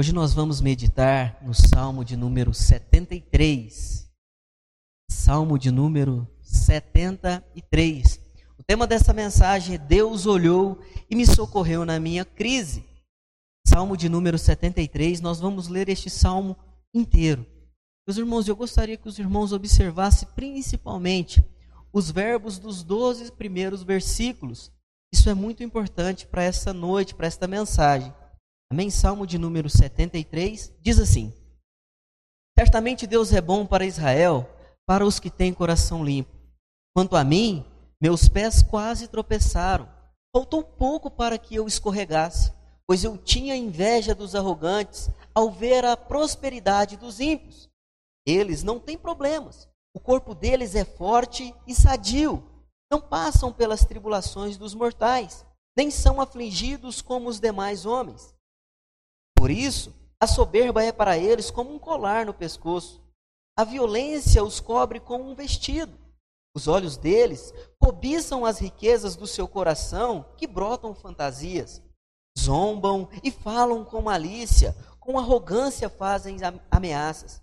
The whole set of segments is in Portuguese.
Hoje nós vamos meditar no Salmo de número 73. Salmo de número 73. O tema dessa mensagem é Deus olhou e me socorreu na minha crise. Salmo de número 73, nós vamos ler este salmo inteiro. Meus irmãos, eu gostaria que os irmãos observassem principalmente os verbos dos 12 primeiros versículos. Isso é muito importante para essa noite, para esta mensagem. Amém? Salmo de número 73 diz assim: Certamente Deus é bom para Israel, para os que têm coração limpo. Quanto a mim, meus pés quase tropeçaram. Faltou pouco para que eu escorregasse, pois eu tinha inveja dos arrogantes ao ver a prosperidade dos ímpios. Eles não têm problemas. O corpo deles é forte e sadio. Não passam pelas tribulações dos mortais, nem são afligidos como os demais homens. Por isso, a soberba é para eles como um colar no pescoço. A violência os cobre como um vestido. Os olhos deles cobiçam as riquezas do seu coração, que brotam fantasias. Zombam e falam com malícia, com arrogância fazem ameaças.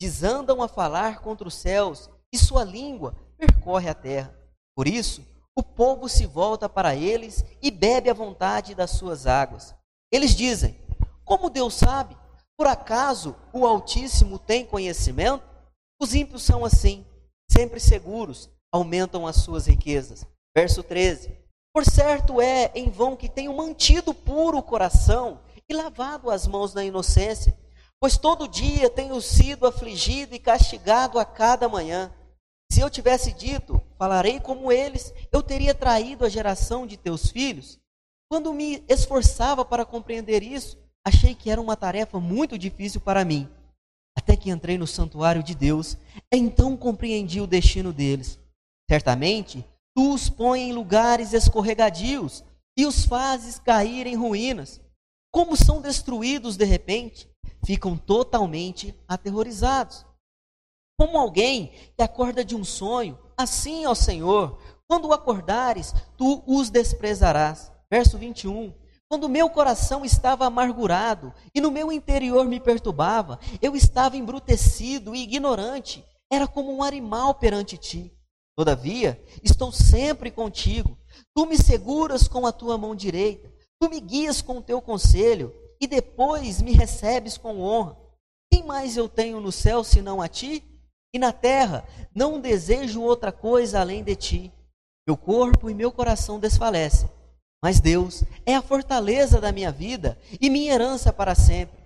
Desandam a falar contra os céus, e sua língua percorre a terra. Por isso, o povo se volta para eles e bebe à vontade das suas águas. Eles dizem: como Deus sabe? Por acaso o Altíssimo tem conhecimento? Os ímpios são assim, sempre seguros, aumentam as suas riquezas. Verso 13: Por certo é em vão que tenho mantido puro o coração e lavado as mãos na inocência, pois todo dia tenho sido afligido e castigado a cada manhã. Se eu tivesse dito, falarei como eles, eu teria traído a geração de teus filhos. Quando me esforçava para compreender isso, achei que era uma tarefa muito difícil para mim. Até que entrei no santuário de Deus, então compreendi o destino deles. Certamente, tu os pões em lugares escorregadios e os fazes cair em ruínas. Como são destruídos de repente, ficam totalmente aterrorizados. Como alguém que acorda de um sonho, assim, ó Senhor, quando acordares, tu os desprezarás. Verso 21. Quando meu coração estava amargurado e no meu interior me perturbava, eu estava embrutecido e ignorante, era como um animal perante ti. Todavia, estou sempre contigo. Tu me seguras com a tua mão direita, tu me guias com o teu conselho e depois me recebes com honra. Quem mais eu tenho no céu senão a ti? E na terra não desejo outra coisa além de ti. Meu corpo e meu coração desfalecem mas Deus é a fortaleza da minha vida e minha herança para sempre.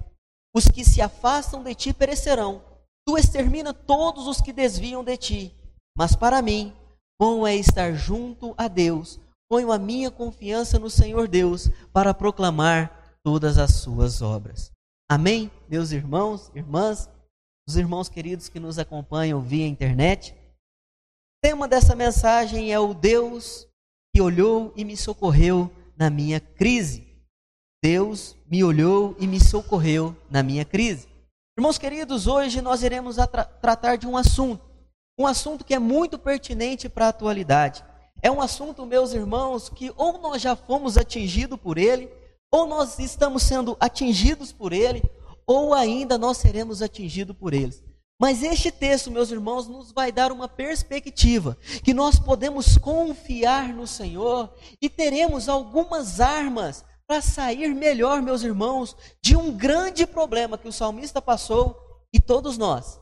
Os que se afastam de ti perecerão. Tu extermina todos os que desviam de ti. Mas para mim, bom é estar junto a Deus. Ponho a minha confiança no Senhor Deus para proclamar todas as suas obras. Amém, meus irmãos, irmãs, os irmãos queridos que nos acompanham via internet. O tema dessa mensagem é o Deus que olhou e me socorreu na minha crise. Deus me olhou e me socorreu na minha crise. Irmãos queridos, hoje nós iremos tra tratar de um assunto, um assunto que é muito pertinente para a atualidade. É um assunto, meus irmãos, que ou nós já fomos atingidos por ele, ou nós estamos sendo atingidos por ele, ou ainda nós seremos atingidos por eles. Mas este texto, meus irmãos, nos vai dar uma perspectiva que nós podemos confiar no Senhor e teremos algumas armas para sair melhor, meus irmãos, de um grande problema que o salmista passou e todos nós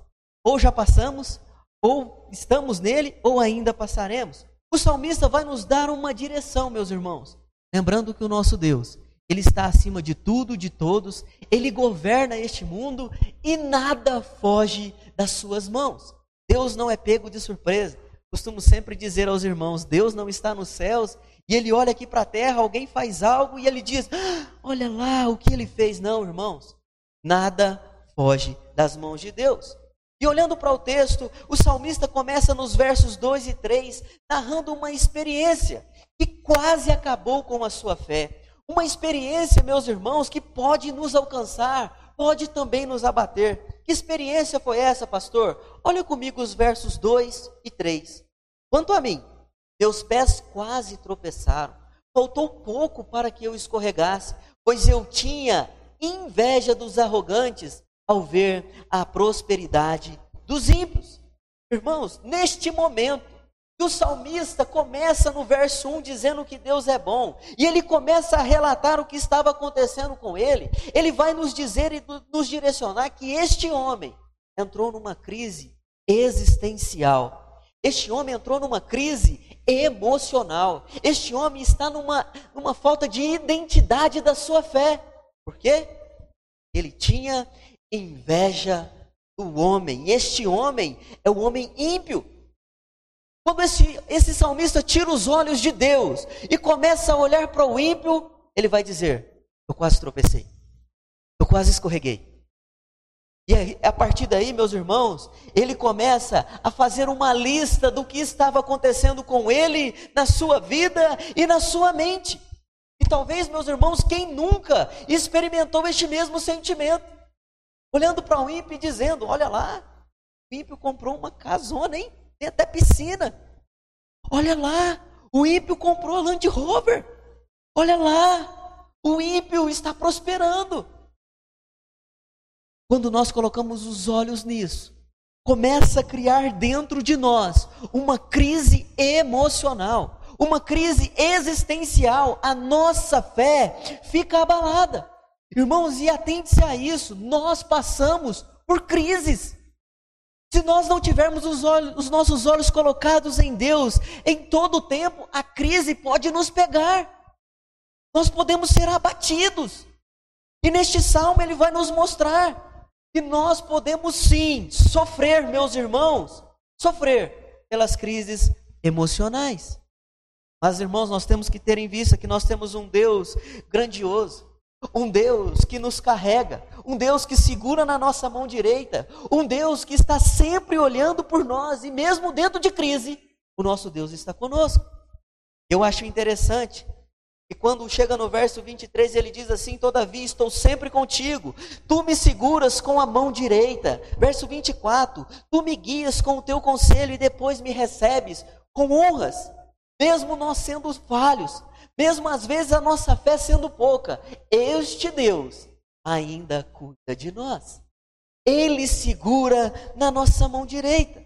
ou já passamos, ou estamos nele, ou ainda passaremos. O salmista vai nos dar uma direção, meus irmãos. Lembrando que o nosso Deus, ele está acima de tudo, de todos, ele governa este mundo e nada foge das suas mãos. Deus não é pego de surpresa. Costumo sempre dizer aos irmãos: Deus não está nos céus e ele olha aqui para a terra, alguém faz algo e ele diz: ah, Olha lá o que ele fez. Não, irmãos, nada foge das mãos de Deus. E olhando para o texto, o salmista começa nos versos 2 e 3, narrando uma experiência que quase acabou com a sua fé. Uma experiência, meus irmãos, que pode nos alcançar, pode também nos abater. Que experiência foi essa, pastor? Olha comigo os versos 2 e 3. Quanto a mim, meus pés quase tropeçaram. Faltou pouco para que eu escorregasse, pois eu tinha inveja dos arrogantes ao ver a prosperidade dos ímpios. Irmãos, neste momento, que o salmista começa no verso 1 dizendo que Deus é bom, e ele começa a relatar o que estava acontecendo com ele, ele vai nos dizer e nos direcionar que este homem entrou numa crise existencial. Este homem entrou numa crise emocional. Este homem está numa, numa falta de identidade da sua fé. Por quê? Ele tinha inveja do homem. Este homem é o homem ímpio. Quando esse, esse salmista tira os olhos de Deus e começa a olhar para o ímpio, ele vai dizer: Eu quase tropecei, eu quase escorreguei. E a partir daí, meus irmãos, ele começa a fazer uma lista do que estava acontecendo com ele na sua vida e na sua mente. E talvez, meus irmãos, quem nunca experimentou este mesmo sentimento? Olhando para o ímpio e dizendo: Olha lá, o ímpio comprou uma casona, hein? Tem até piscina. Olha lá, o ímpio comprou a Land Rover. Olha lá, o ímpio está prosperando. Quando nós colocamos os olhos nisso, começa a criar dentro de nós uma crise emocional, uma crise existencial. A nossa fé fica abalada. Irmãos, e atente-se a isso, nós passamos por crises. Se nós não tivermos os, olhos, os nossos olhos colocados em Deus, em todo o tempo, a crise pode nos pegar. Nós podemos ser abatidos. E neste salmo ele vai nos mostrar que nós podemos sim sofrer, meus irmãos, sofrer pelas crises emocionais. Mas, irmãos, nós temos que ter em vista que nós temos um Deus grandioso, um Deus que nos carrega, um Deus que segura na nossa mão direita, um Deus que está sempre olhando por nós e mesmo dentro de crise, o nosso Deus está conosco. Eu acho interessante que quando chega no verso 23, ele diz assim: Todavia estou sempre contigo, tu me seguras com a mão direita. Verso 24: Tu me guias com o teu conselho e depois me recebes com honras, mesmo nós sendo falhos, mesmo às vezes a nossa fé sendo pouca, este Deus ainda cuida de nós. Ele segura na nossa mão direita.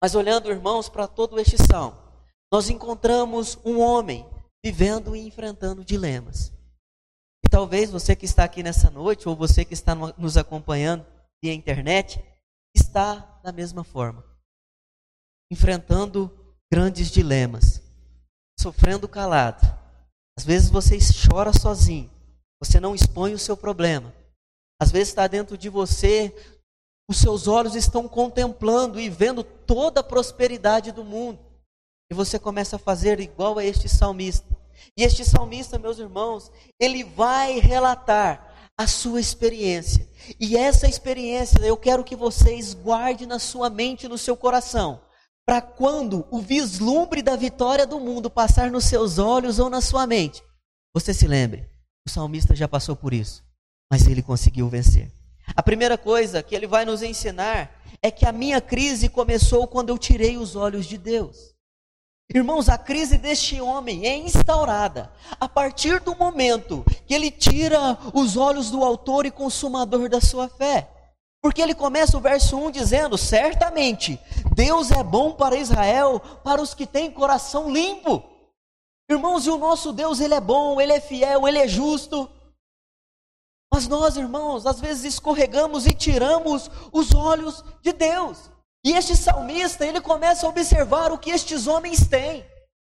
Mas olhando, irmãos, para todo este salmo, nós encontramos um homem vivendo e enfrentando dilemas. E talvez você que está aqui nessa noite, ou você que está nos acompanhando via internet, está da mesma forma, enfrentando grandes dilemas sofrendo calado. Às vezes você chora sozinho, você não expõe o seu problema. Às vezes está dentro de você, os seus olhos estão contemplando e vendo toda a prosperidade do mundo. E você começa a fazer igual a este salmista. E este salmista, meus irmãos, ele vai relatar a sua experiência. E essa experiência eu quero que vocês guardem na sua mente no seu coração para quando o vislumbre da vitória do mundo passar nos seus olhos ou na sua mente, você se lembre, o salmista já passou por isso, mas ele conseguiu vencer. A primeira coisa que ele vai nos ensinar é que a minha crise começou quando eu tirei os olhos de Deus. Irmãos, a crise deste homem é instaurada a partir do momento que ele tira os olhos do autor e consumador da sua fé. Porque ele começa o verso 1 dizendo: Certamente, Deus é bom para Israel, para os que têm coração limpo. Irmãos, e o nosso Deus, ele é bom, ele é fiel, ele é justo. Mas nós, irmãos, às vezes escorregamos e tiramos os olhos de Deus. E este salmista, ele começa a observar o que estes homens têm,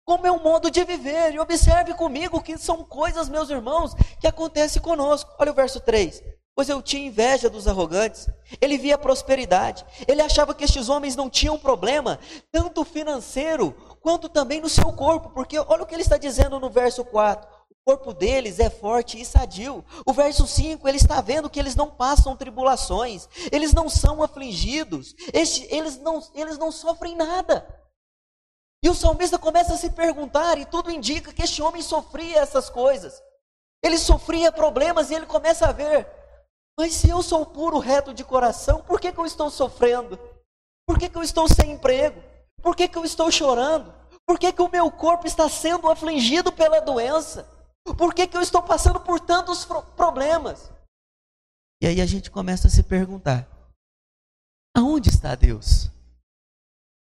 como é o modo de viver. E observe comigo que são coisas, meus irmãos, que acontecem conosco. Olha o verso 3 pois eu tinha inveja dos arrogantes. Ele via prosperidade. Ele achava que estes homens não tinham problema, tanto financeiro quanto também no seu corpo, porque olha o que ele está dizendo no verso 4. O corpo deles é forte e sadio. O verso 5, ele está vendo que eles não passam tribulações, eles não são afligidos, eles, não, eles não sofrem nada. E o salmista começa a se perguntar, e tudo indica que este homem sofria essas coisas. Ele sofria problemas e ele começa a ver mas se eu sou puro, reto de coração, por que, que eu estou sofrendo? Por que, que eu estou sem emprego? Por que, que eu estou chorando? Por que, que o meu corpo está sendo afligido pela doença? Por que, que eu estou passando por tantos problemas? E aí a gente começa a se perguntar: aonde está Deus?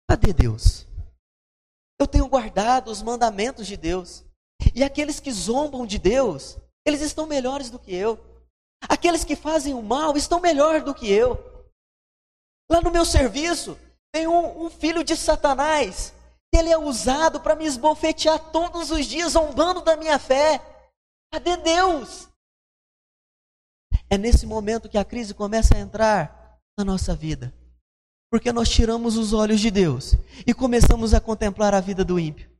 Cadê Deus? Eu tenho guardado os mandamentos de Deus. E aqueles que zombam de Deus, eles estão melhores do que eu. Aqueles que fazem o mal estão melhor do que eu. Lá no meu serviço, tem um, um filho de Satanás. Ele é usado para me esbofetear todos os dias, zombando da minha fé. Cadê Deus? É nesse momento que a crise começa a entrar na nossa vida. Porque nós tiramos os olhos de Deus e começamos a contemplar a vida do ímpio.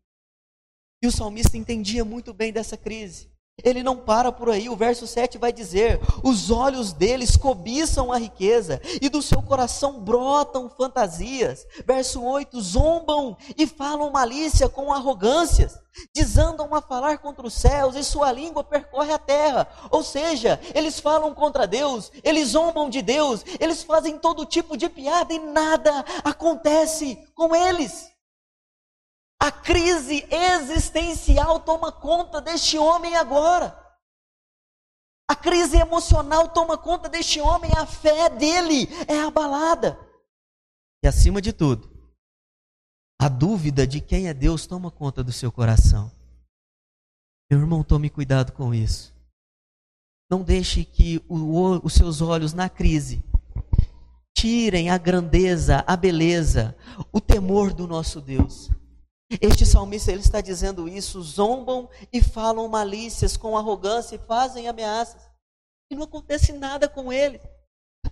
E o salmista entendia muito bem dessa crise. Ele não para por aí, o verso 7 vai dizer: os olhos deles cobiçam a riqueza, e do seu coração brotam fantasias. Verso 8: zombam e falam malícia com arrogâncias, desandam a falar contra os céus, e sua língua percorre a terra. Ou seja, eles falam contra Deus, eles zombam de Deus, eles fazem todo tipo de piada e nada acontece com eles. A crise existencial toma conta deste homem agora. A crise emocional toma conta deste homem, a fé dele é abalada. E acima de tudo, a dúvida de quem é Deus toma conta do seu coração. Meu irmão, tome cuidado com isso. Não deixe que o, os seus olhos na crise tirem a grandeza, a beleza, o temor do nosso Deus. Este salmista ele está dizendo isso, zombam e falam malícias com arrogância e fazem ameaças. E não acontece nada com ele.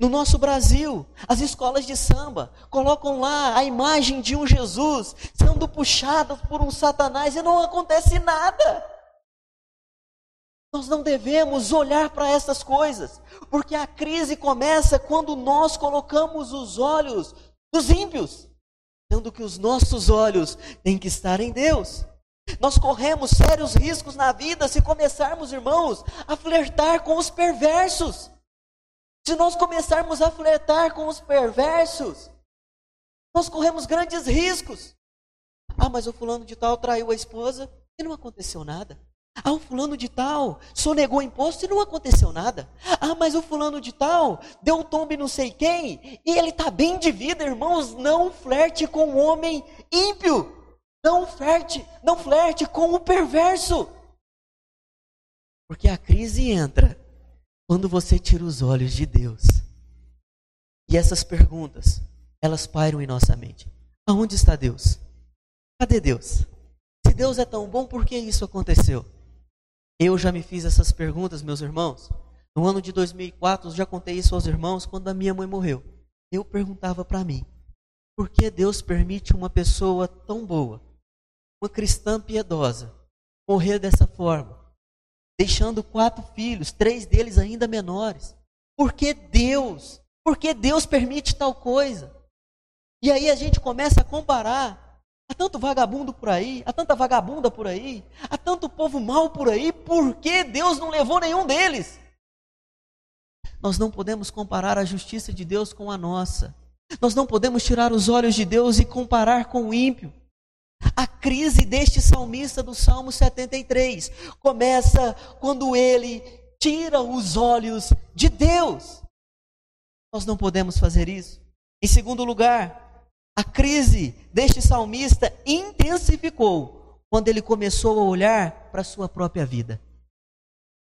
No nosso Brasil, as escolas de samba colocam lá a imagem de um Jesus sendo puxadas por um Satanás e não acontece nada. Nós não devemos olhar para essas coisas, porque a crise começa quando nós colocamos os olhos dos ímpios sendo que os nossos olhos têm que estar em Deus. Nós corremos sérios riscos na vida se começarmos, irmãos, a flertar com os perversos. Se nós começarmos a flertar com os perversos, nós corremos grandes riscos. Ah, mas o fulano de tal traiu a esposa e não aconteceu nada. Ah, o fulano de tal sonegou imposto e não aconteceu nada. Ah, mas o fulano de tal deu um tombe não sei quem e ele está bem de vida, irmãos. Não flerte com o homem ímpio. Não flerte, não flerte com o perverso. Porque a crise entra quando você tira os olhos de Deus. E essas perguntas, elas pairam em nossa mente. Aonde está Deus? Cadê Deus? Se Deus é tão bom, por que isso aconteceu? Eu já me fiz essas perguntas, meus irmãos. No ano de 2004, já contei isso aos irmãos quando a minha mãe morreu. Eu perguntava para mim: por que Deus permite uma pessoa tão boa, uma cristã piedosa, morrer dessa forma, deixando quatro filhos, três deles ainda menores? Por que Deus? Por que Deus permite tal coisa? E aí a gente começa a comparar Há tanto vagabundo por aí, há tanta vagabunda por aí, há tanto povo mau por aí, por que Deus não levou nenhum deles? Nós não podemos comparar a justiça de Deus com a nossa. Nós não podemos tirar os olhos de Deus e comparar com o ímpio. A crise deste salmista do Salmo 73 começa quando ele tira os olhos de Deus. Nós não podemos fazer isso. Em segundo lugar, a crise deste salmista intensificou quando ele começou a olhar para a sua própria vida.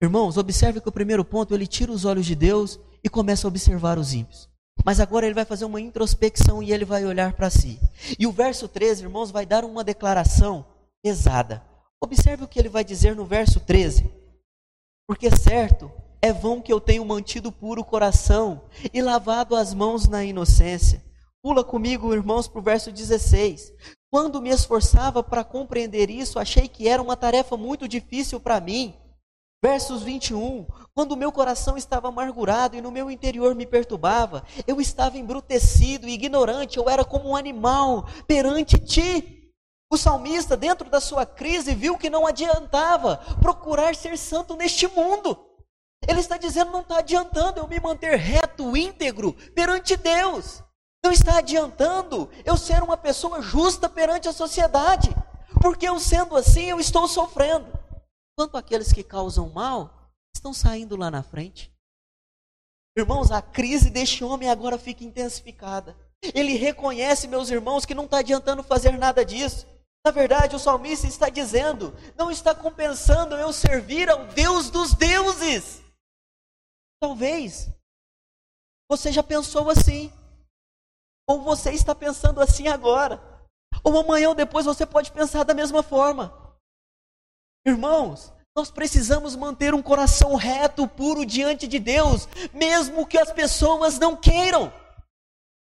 Irmãos, observe que o primeiro ponto ele tira os olhos de Deus e começa a observar os ímpios. Mas agora ele vai fazer uma introspecção e ele vai olhar para si. E o verso 13, irmãos, vai dar uma declaração pesada. Observe o que ele vai dizer no verso 13. Porque certo é vão que eu tenho mantido puro o coração e lavado as mãos na inocência. Pula comigo, irmãos, para o verso 16. Quando me esforçava para compreender isso, achei que era uma tarefa muito difícil para mim. Versos 21. Quando o meu coração estava amargurado e no meu interior me perturbava, eu estava embrutecido e ignorante, eu era como um animal perante ti. O salmista, dentro da sua crise, viu que não adiantava procurar ser santo neste mundo. Ele está dizendo: não está adiantando eu me manter reto, íntegro perante Deus. Não está adiantando eu ser uma pessoa justa perante a sociedade, porque eu sendo assim eu estou sofrendo. quanto aqueles que causam mal estão saindo lá na frente. Irmãos, a crise deste homem agora fica intensificada. Ele reconhece, meus irmãos, que não está adiantando fazer nada disso. Na verdade, o salmista está dizendo: não está compensando eu servir ao Deus dos deuses. Talvez você já pensou assim, ou você está pensando assim agora, ou amanhã ou depois você pode pensar da mesma forma. Irmãos, nós precisamos manter um coração reto, puro diante de Deus, mesmo que as pessoas não queiram.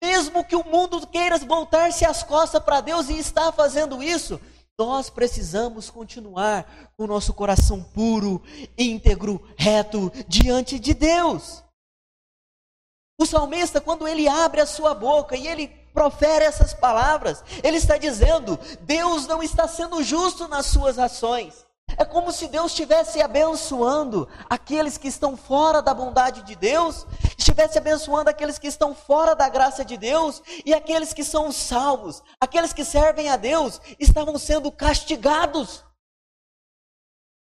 Mesmo que o mundo queira voltar-se as costas para Deus e está fazendo isso, nós precisamos continuar com o nosso coração puro, íntegro, reto diante de Deus. O salmista, quando ele abre a sua boca e ele profere essas palavras, ele está dizendo: Deus não está sendo justo nas suas ações. É como se Deus estivesse abençoando aqueles que estão fora da bondade de Deus, estivesse abençoando aqueles que estão fora da graça de Deus, e aqueles que são salvos, aqueles que servem a Deus, estavam sendo castigados.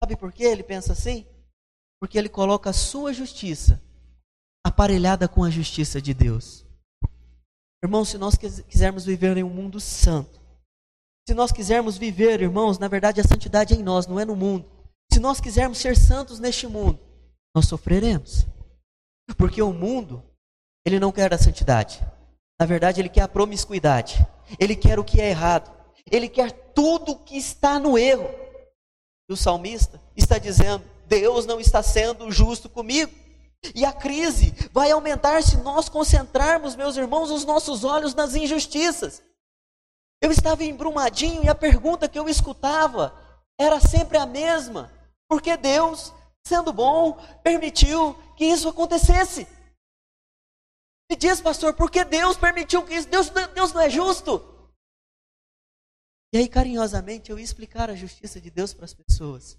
Sabe por que ele pensa assim? Porque ele coloca a sua justiça aparelhada com a justiça de Deus. Irmãos, se nós quisermos viver em um mundo santo, se nós quisermos viver, irmãos, na verdade a santidade é em nós, não é no mundo. Se nós quisermos ser santos neste mundo, nós sofreremos. Porque o mundo, ele não quer a santidade. Na verdade, ele quer a promiscuidade. Ele quer o que é errado. Ele quer tudo que está no erro. E o salmista está dizendo: Deus não está sendo justo comigo. E a crise vai aumentar se nós concentrarmos, meus irmãos, os nossos olhos nas injustiças. Eu estava embrumadinho e a pergunta que eu escutava era sempre a mesma: por que Deus, sendo bom, permitiu que isso acontecesse? Me diz, pastor, por que Deus permitiu que isso? Deus, Deus não é justo? E aí, carinhosamente, eu ia explicar a justiça de Deus para as pessoas.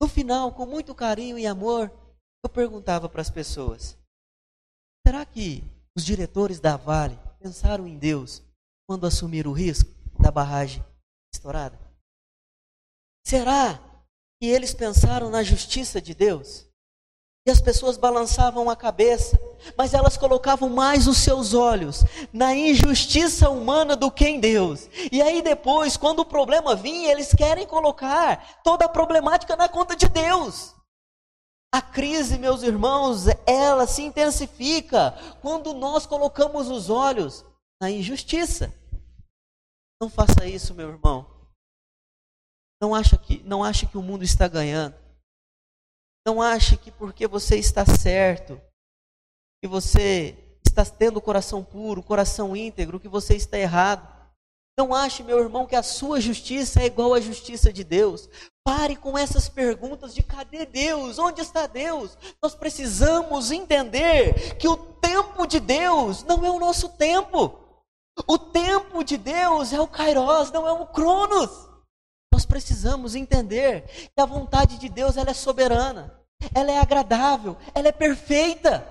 No final, com muito carinho e amor, eu perguntava para as pessoas: será que os diretores da Vale pensaram em Deus quando assumir o risco da barragem estourada? Será que eles pensaram na justiça de Deus? E as pessoas balançavam a cabeça, mas elas colocavam mais os seus olhos na injustiça humana do que em Deus. E aí depois, quando o problema vinha, eles querem colocar toda a problemática na conta de Deus. A crise, meus irmãos, ela se intensifica quando nós colocamos os olhos na injustiça. Não faça isso, meu irmão. Não acha que, não ache que o mundo está ganhando. Não ache que porque você está certo, que você está tendo o coração puro, o coração íntegro, que você está errado. Não ache, meu irmão, que a sua justiça é igual à justiça de Deus. Pare com essas perguntas de cadê Deus? Onde está Deus? Nós precisamos entender que o tempo de Deus não é o nosso tempo. O tempo de Deus é o Kairos, não é o Cronos. Nós precisamos entender que a vontade de Deus ela é soberana, ela é agradável, ela é perfeita.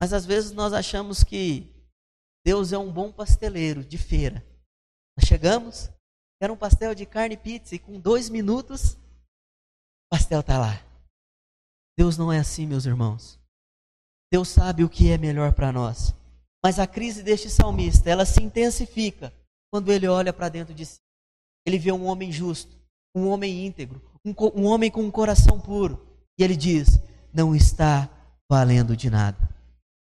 Mas às vezes nós achamos que Deus é um bom pasteleiro de feira. Nós chegamos, era um pastel de carne e pizza, e com dois minutos, o pastel está lá. Deus não é assim, meus irmãos. Deus sabe o que é melhor para nós. Mas a crise deste salmista, ela se intensifica quando ele olha para dentro de si. Ele vê um homem justo, um homem íntegro, um, um homem com um coração puro. E ele diz: não está valendo de nada.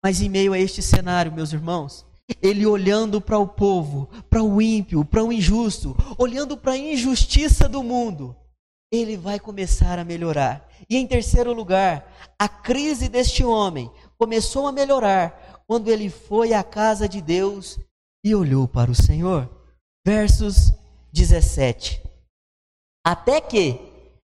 Mas em meio a este cenário, meus irmãos, ele olhando para o povo, para o ímpio, para o injusto, olhando para a injustiça do mundo, ele vai começar a melhorar. E em terceiro lugar, a crise deste homem começou a melhorar quando ele foi à casa de Deus e olhou para o Senhor. Versos 17. Até que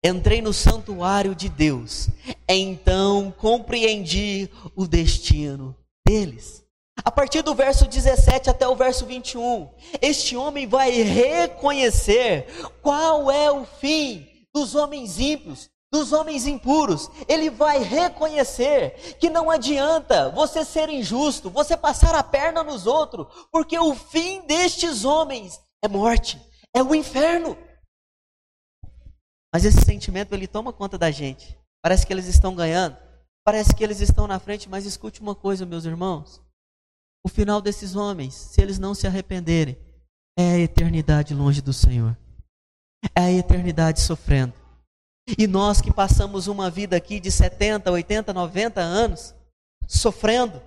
entrei no santuário de Deus, então compreendi o destino deles. A partir do verso 17 até o verso 21, este homem vai reconhecer qual é o fim dos homens ímpios, dos homens impuros, ele vai reconhecer que não adianta você ser injusto, você passar a perna nos outros, porque o fim destes homens é morte, é o inferno. Mas esse sentimento ele toma conta da gente. Parece que eles estão ganhando, parece que eles estão na frente, mas escute uma coisa, meus irmãos. O final desses homens, se eles não se arrependerem, é a eternidade longe do Senhor. É a eternidade sofrendo. E nós que passamos uma vida aqui de 70, 80, 90 anos, sofrendo,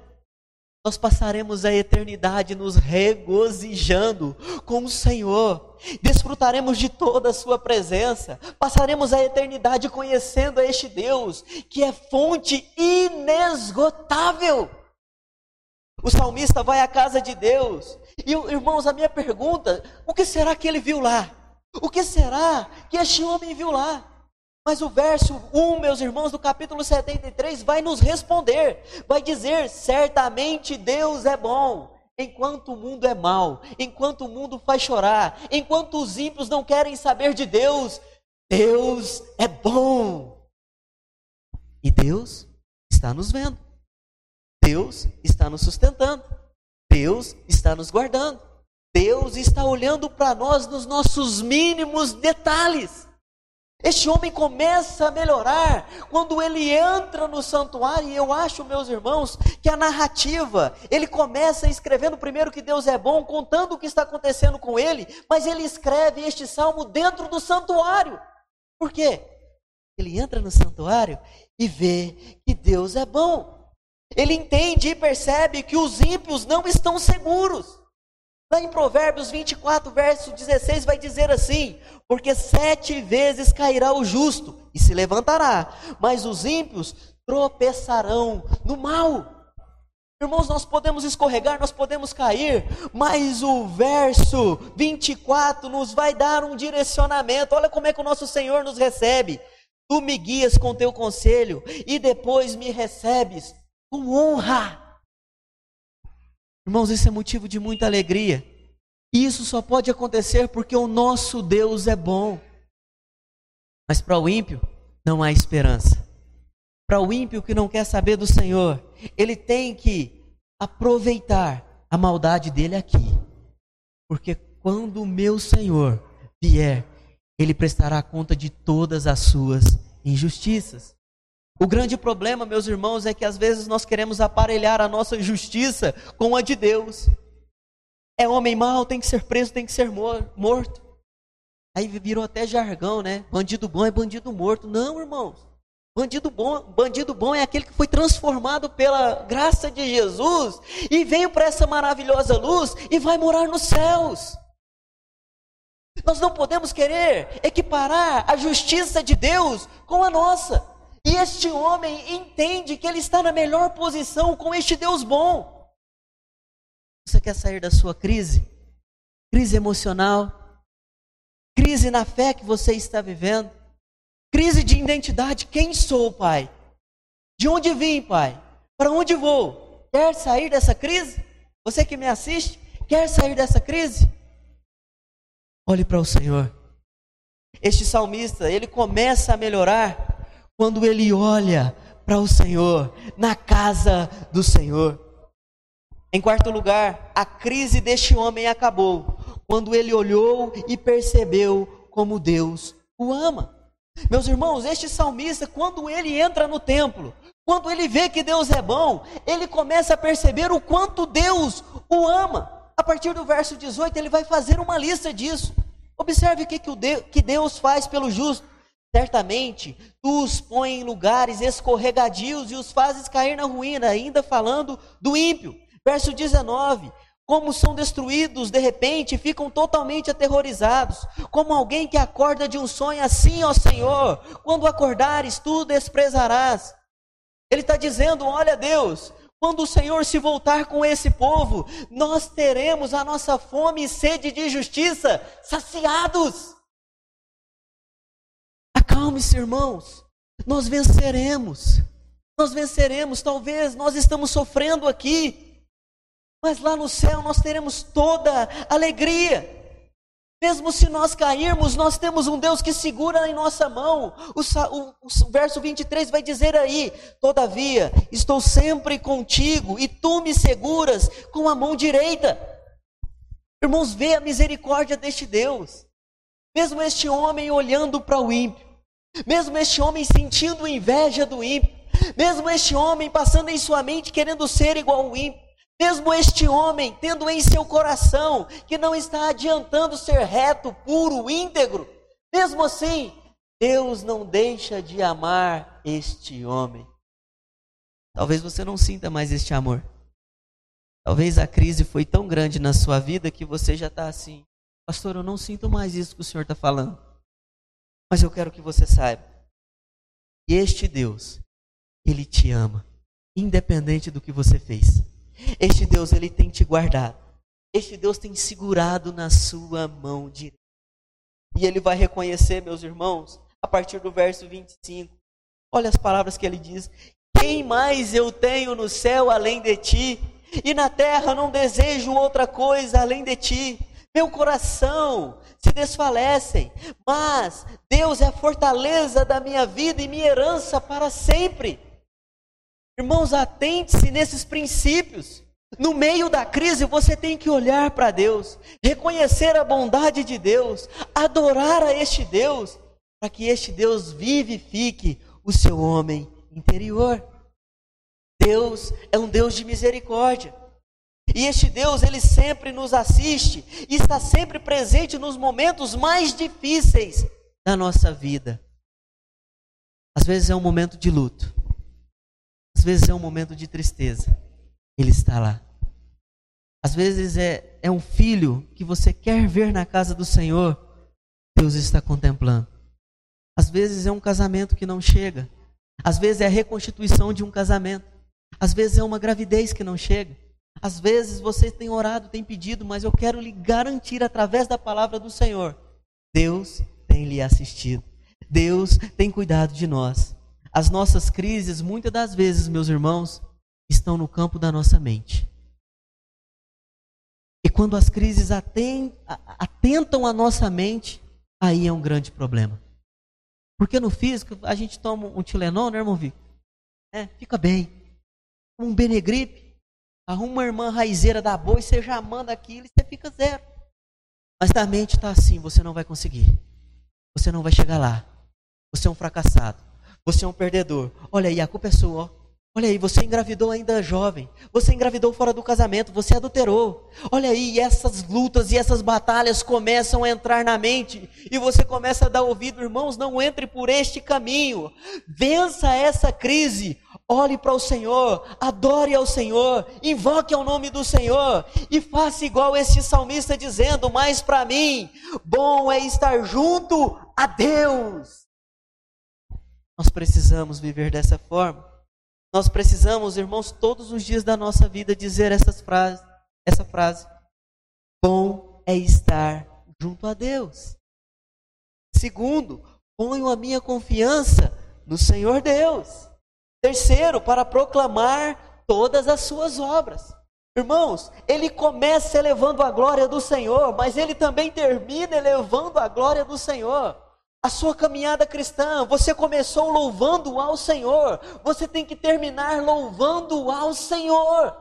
nós passaremos a eternidade nos regozijando com o Senhor, desfrutaremos de toda a Sua presença, passaremos a eternidade conhecendo a este Deus, que é fonte inesgotável. O salmista vai à casa de Deus, e irmãos, a minha pergunta: o que será que ele viu lá? O que será que este homem viu lá? Mas o verso 1, meus irmãos, do capítulo 73, vai nos responder, vai dizer: certamente Deus é bom, enquanto o mundo é mau, enquanto o mundo faz chorar, enquanto os ímpios não querem saber de Deus, Deus é bom. E Deus está nos vendo, Deus está nos sustentando, Deus está nos guardando, Deus está olhando para nós nos nossos mínimos detalhes. Este homem começa a melhorar quando ele entra no santuário, e eu acho, meus irmãos, que a narrativa, ele começa escrevendo primeiro que Deus é bom, contando o que está acontecendo com ele, mas ele escreve este salmo dentro do santuário. Por quê? Ele entra no santuário e vê que Deus é bom. Ele entende e percebe que os ímpios não estão seguros. Lá em Provérbios 24, verso 16, vai dizer assim: Porque sete vezes cairá o justo e se levantará, mas os ímpios tropeçarão no mal. Irmãos, nós podemos escorregar, nós podemos cair, mas o verso 24 nos vai dar um direcionamento. Olha como é que o nosso Senhor nos recebe. Tu me guias com teu conselho e depois me recebes com honra. Irmãos, isso é motivo de muita alegria. E isso só pode acontecer porque o nosso Deus é bom. Mas para o ímpio, não há esperança. Para o ímpio que não quer saber do Senhor, ele tem que aproveitar a maldade dele aqui. Porque quando o meu Senhor vier, ele prestará conta de todas as suas injustiças. O grande problema, meus irmãos, é que às vezes nós queremos aparelhar a nossa justiça com a de Deus. É homem mau, tem que ser preso, tem que ser morto. Aí virou até jargão, né? Bandido bom é bandido morto. Não, irmãos. Bandido bom, bandido bom é aquele que foi transformado pela graça de Jesus e veio para essa maravilhosa luz e vai morar nos céus. Nós não podemos querer equiparar a justiça de Deus com a nossa. E este homem entende que ele está na melhor posição com este Deus bom. Você quer sair da sua crise? Crise emocional? Crise na fé que você está vivendo? Crise de identidade? Quem sou, Pai? De onde vim, Pai? Para onde vou? Quer sair dessa crise? Você que me assiste, quer sair dessa crise? Olhe para o Senhor. Este salmista, ele começa a melhorar quando ele olha para o Senhor, na casa do Senhor. Em quarto lugar, a crise deste homem acabou quando ele olhou e percebeu como Deus o ama. Meus irmãos, este salmista, quando ele entra no templo, quando ele vê que Deus é bom, ele começa a perceber o quanto Deus o ama. A partir do verso 18, ele vai fazer uma lista disso. Observe o que Deus faz pelo justo. Certamente tu os pões em lugares escorregadios e os fazes cair na ruína, ainda falando do ímpio. Verso 19: Como são destruídos de repente, ficam totalmente aterrorizados, como alguém que acorda de um sonho, assim, ó Senhor, quando acordares, tu desprezarás. Ele está dizendo: Olha, Deus, quando o Senhor se voltar com esse povo, nós teremos a nossa fome e sede de justiça saciados. Acalme-se, irmãos. Nós venceremos. Nós venceremos. Talvez nós estamos sofrendo aqui, mas lá no céu nós teremos toda alegria. Mesmo se nós cairmos, nós temos um Deus que segura em nossa mão. O, o, o, verso 23 vai dizer aí: Todavia, estou sempre contigo e tu me seguras com a mão direita. Irmãos, vê a misericórdia deste Deus. Mesmo este homem olhando para o ímpio, mesmo este homem sentindo inveja do ímpio, mesmo este homem passando em sua mente querendo ser igual ao ímpio, mesmo este homem tendo em seu coração que não está adiantando ser reto, puro, íntegro, mesmo assim, Deus não deixa de amar este homem. Talvez você não sinta mais este amor. Talvez a crise foi tão grande na sua vida que você já está assim, pastor, eu não sinto mais isso que o senhor está falando. Mas eu quero que você saiba que este Deus, Ele te ama, independente do que você fez. Este Deus, Ele tem te guardado. Este Deus tem segurado na sua mão direita. E Ele vai reconhecer, meus irmãos, a partir do verso 25. Olha as palavras que Ele diz: Quem mais eu tenho no céu além de ti? e na terra não desejo outra coisa além de ti. Meu coração se desfalecem, mas Deus é a fortaleza da minha vida e minha herança para sempre. Irmãos, atente-se nesses princípios. No meio da crise, você tem que olhar para Deus, reconhecer a bondade de Deus, adorar a este Deus, para que este Deus vivifique o seu homem interior. Deus é um Deus de misericórdia. E este Deus, ele sempre nos assiste e está sempre presente nos momentos mais difíceis da nossa vida. Às vezes é um momento de luto, às vezes é um momento de tristeza. Ele está lá. Às vezes é, é um filho que você quer ver na casa do Senhor, Deus está contemplando. Às vezes é um casamento que não chega, às vezes é a reconstituição de um casamento. Às vezes é uma gravidez que não chega. Às vezes você tem orado, tem pedido, mas eu quero lhe garantir através da palavra do Senhor: Deus tem lhe assistido. Deus tem cuidado de nós. As nossas crises, muitas das vezes, meus irmãos, estão no campo da nossa mente. E quando as crises atentam a nossa mente, aí é um grande problema. Porque no físico, a gente toma um Tilenol, né, irmão? É, fica bem um Benegripe, arruma uma irmã raizeira da boa e você já manda aquilo e você fica zero. Mas na mente está assim, você não vai conseguir. Você não vai chegar lá. Você é um fracassado. Você é um perdedor. Olha aí, a culpa é sua. Olha aí, você engravidou ainda jovem. Você engravidou fora do casamento. Você adulterou. Olha aí, essas lutas e essas batalhas começam a entrar na mente. E você começa a dar ouvido, irmãos, não entre por este caminho. Vença essa crise. Olhe para o Senhor, adore ao Senhor, invoque ao nome do Senhor e faça igual este salmista dizendo: Mas para mim, bom é estar junto a Deus. Nós precisamos viver dessa forma. Nós precisamos, irmãos, todos os dias da nossa vida dizer essas frases, essa frase: Bom é estar junto a Deus. Segundo, ponho a minha confiança no Senhor Deus. Terceiro, para proclamar todas as suas obras. Irmãos, ele começa elevando a glória do Senhor, mas ele também termina elevando a glória do Senhor. A sua caminhada cristã, você começou louvando ao Senhor, você tem que terminar louvando ao Senhor.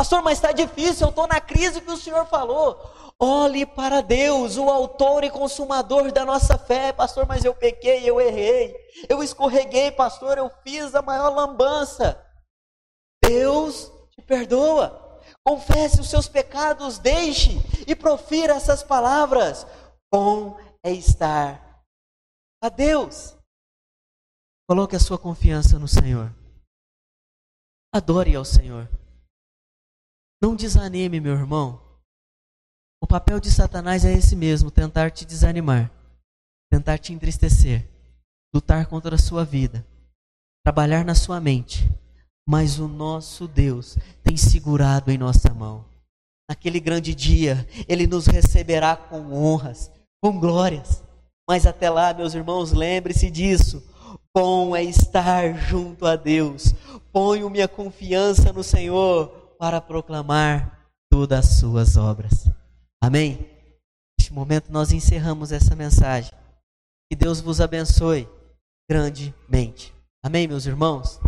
Pastor, mas está difícil, eu estou na crise que o Senhor falou. Olhe para Deus, o autor e consumador da nossa fé. Pastor, mas eu pequei, eu errei, eu escorreguei, pastor, eu fiz a maior lambança. Deus te perdoa. Confesse os seus pecados, deixe e profira essas palavras. Bom é estar a Deus. Coloque a sua confiança no Senhor. Adore ao Senhor. Não desanime, meu irmão. O papel de Satanás é esse mesmo: tentar te desanimar, tentar te entristecer, lutar contra a sua vida, trabalhar na sua mente. Mas o nosso Deus tem segurado em nossa mão. Naquele grande dia, Ele nos receberá com honras, com glórias. Mas até lá, meus irmãos, lembre-se disso. Bom é estar junto a Deus. Ponho minha confiança no Senhor para proclamar todas as suas obras. Amém? Neste momento nós encerramos essa mensagem. Que Deus vos abençoe grandemente. Amém, meus irmãos?